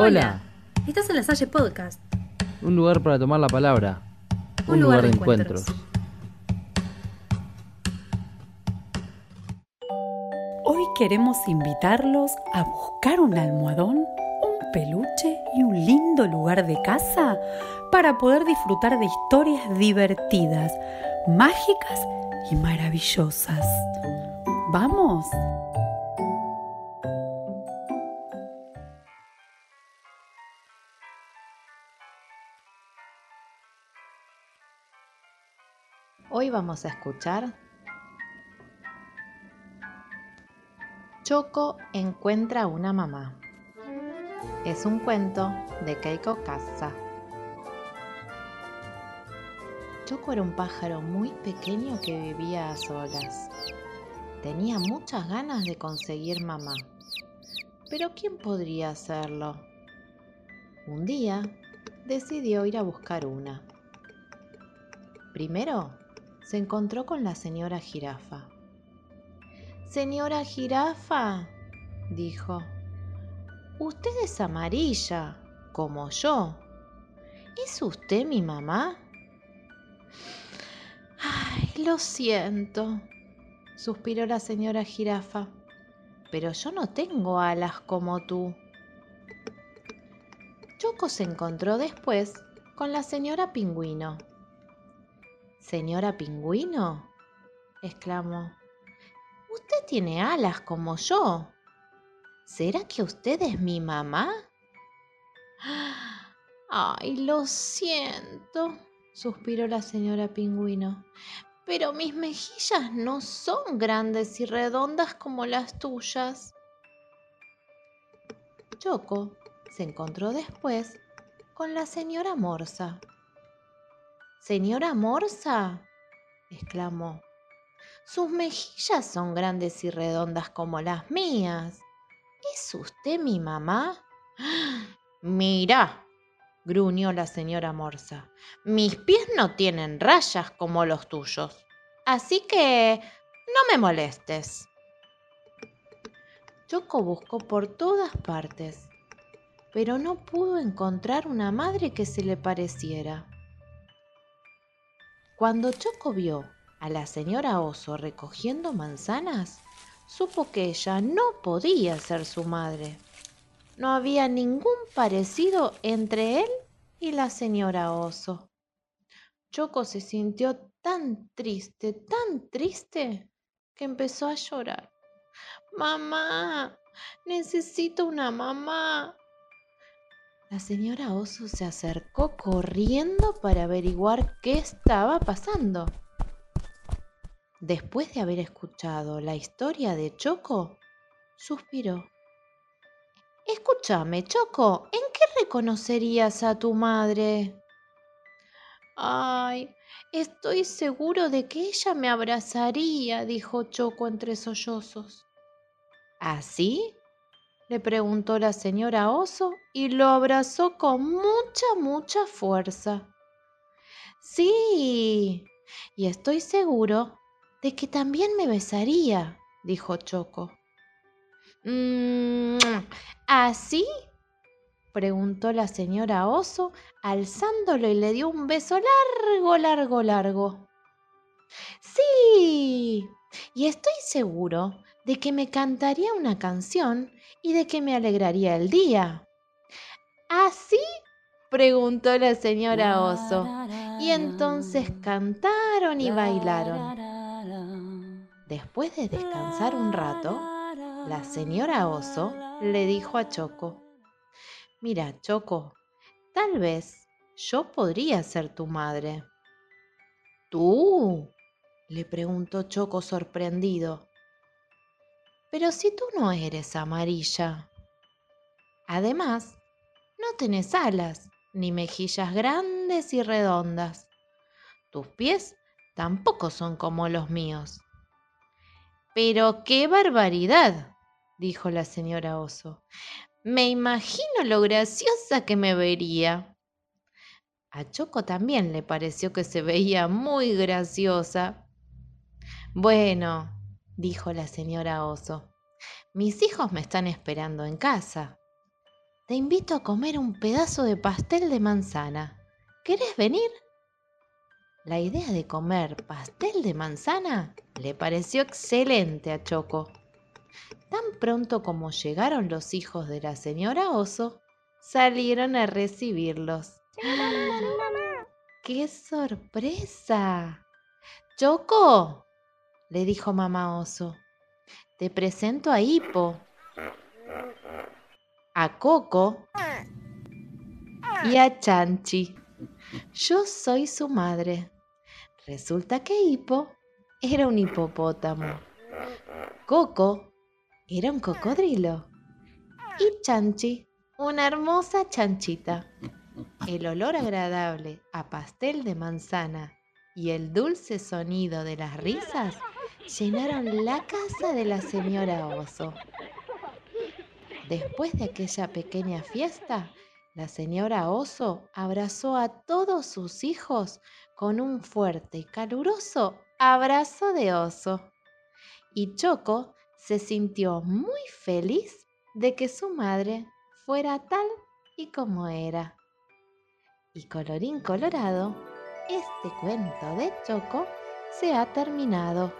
Hola. Estás en la Salle Podcast. Un lugar para tomar la palabra. Un, lugar, de encuentros. Hoy queremos invitarlos a buscar un almohadón, un peluche y un lindo lugar de casa para poder disfrutar de historias divertidas, mágicas y maravillosas. ¿Vamos? Hoy vamos a escuchar Choco encuentra una mamá. Es un cuento de Keiko Casa. Choco era un pájaro muy pequeño que vivía a solas. Tenía muchas ganas de conseguir mamá. Pero ¿quién podría hacerlo? Un día decidió ir a buscar una. Primero se encontró con la señora jirafa. Señora jirafa, dijo, usted es amarilla, como yo. ¿Es usted mi mamá? Ay, lo siento, suspiró la señora jirafa, pero yo no tengo alas como tú. Choco se encontró después con la señora pingüino Señora Pingüino, exclamó, usted tiene alas como yo. ¿Será que usted es mi mamá? Ay, lo siento, suspiró la señora Pingüino, pero mis mejillas no son grandes y redondas como las tuyas. Choco se encontró después con la señora Morsa. Señora Morsa, exclamó, sus mejillas son grandes y redondas como las mías. ¿Es usted mi mamá? Mira, gruñó la señora Morsa, mis pies no tienen rayas como los tuyos, así que no me molestes. Choco buscó por todas partes, pero no pudo encontrar una madre que se le pareciera. Cuando Choco vio a la señora Oso recogiendo manzanas, supo que ella no podía ser su madre. No había ningún parecido entre él y la señora Oso. Choco se sintió tan triste, tan triste, que empezó a llorar. Mamá, necesito una mamá. La señora Oso se acercó corriendo para averiguar qué estaba pasando. Después de haber escuchado la historia de Choco, suspiró. Escúchame, Choco, ¿en qué reconocerías a tu madre? Ay, estoy seguro de que ella me abrazaría, dijo Choco entre sollozos. ¿Así? Le preguntó la señora oso y lo abrazó con mucha, mucha fuerza. Sí, y estoy seguro de que también me besaría, dijo Choco. Mm, ¿Así? preguntó la señora oso, alzándolo y le dio un beso largo, largo, largo. Sí, y estoy seguro de que me cantaría una canción y de que me alegraría el día. ¿Así? preguntó la señora oso. Y entonces cantaron y bailaron. Después de descansar un rato, la señora oso le dijo a Choco, Mira, Choco, tal vez yo podría ser tu madre. ¿Tú? le preguntó Choco sorprendido. Pero si tú no eres amarilla. Además, no tenés alas, ni mejillas grandes y redondas. Tus pies tampoco son como los míos. Pero qué barbaridad, dijo la señora oso. Me imagino lo graciosa que me vería. A Choco también le pareció que se veía muy graciosa. Bueno, dijo la señora oso. Mis hijos me están esperando en casa. te invito a comer un pedazo de pastel de manzana. ¿Querés venir? La idea de comer pastel de manzana le pareció excelente a Choco. Tan pronto como llegaron los hijos de la señora Oso, salieron a recibirlos. ¡Qué sorpresa! Choco, le dijo mamá Oso, te presento a Hipo, a Coco y a Chanchi. Yo soy su madre. Resulta que Hipo era un hipopótamo. Coco era un cocodrilo. Y Chanchi, una hermosa chanchita. El olor agradable a pastel de manzana y el dulce sonido de las risas llenaron la casa de la señora Oso. Después de aquella pequeña fiesta, la señora Oso abrazó a todos sus hijos con un fuerte y caluroso abrazo de oso. Y Choco se sintió muy feliz de que su madre fuera tal y como era. Y colorín colorado, este cuento de Choco se ha terminado.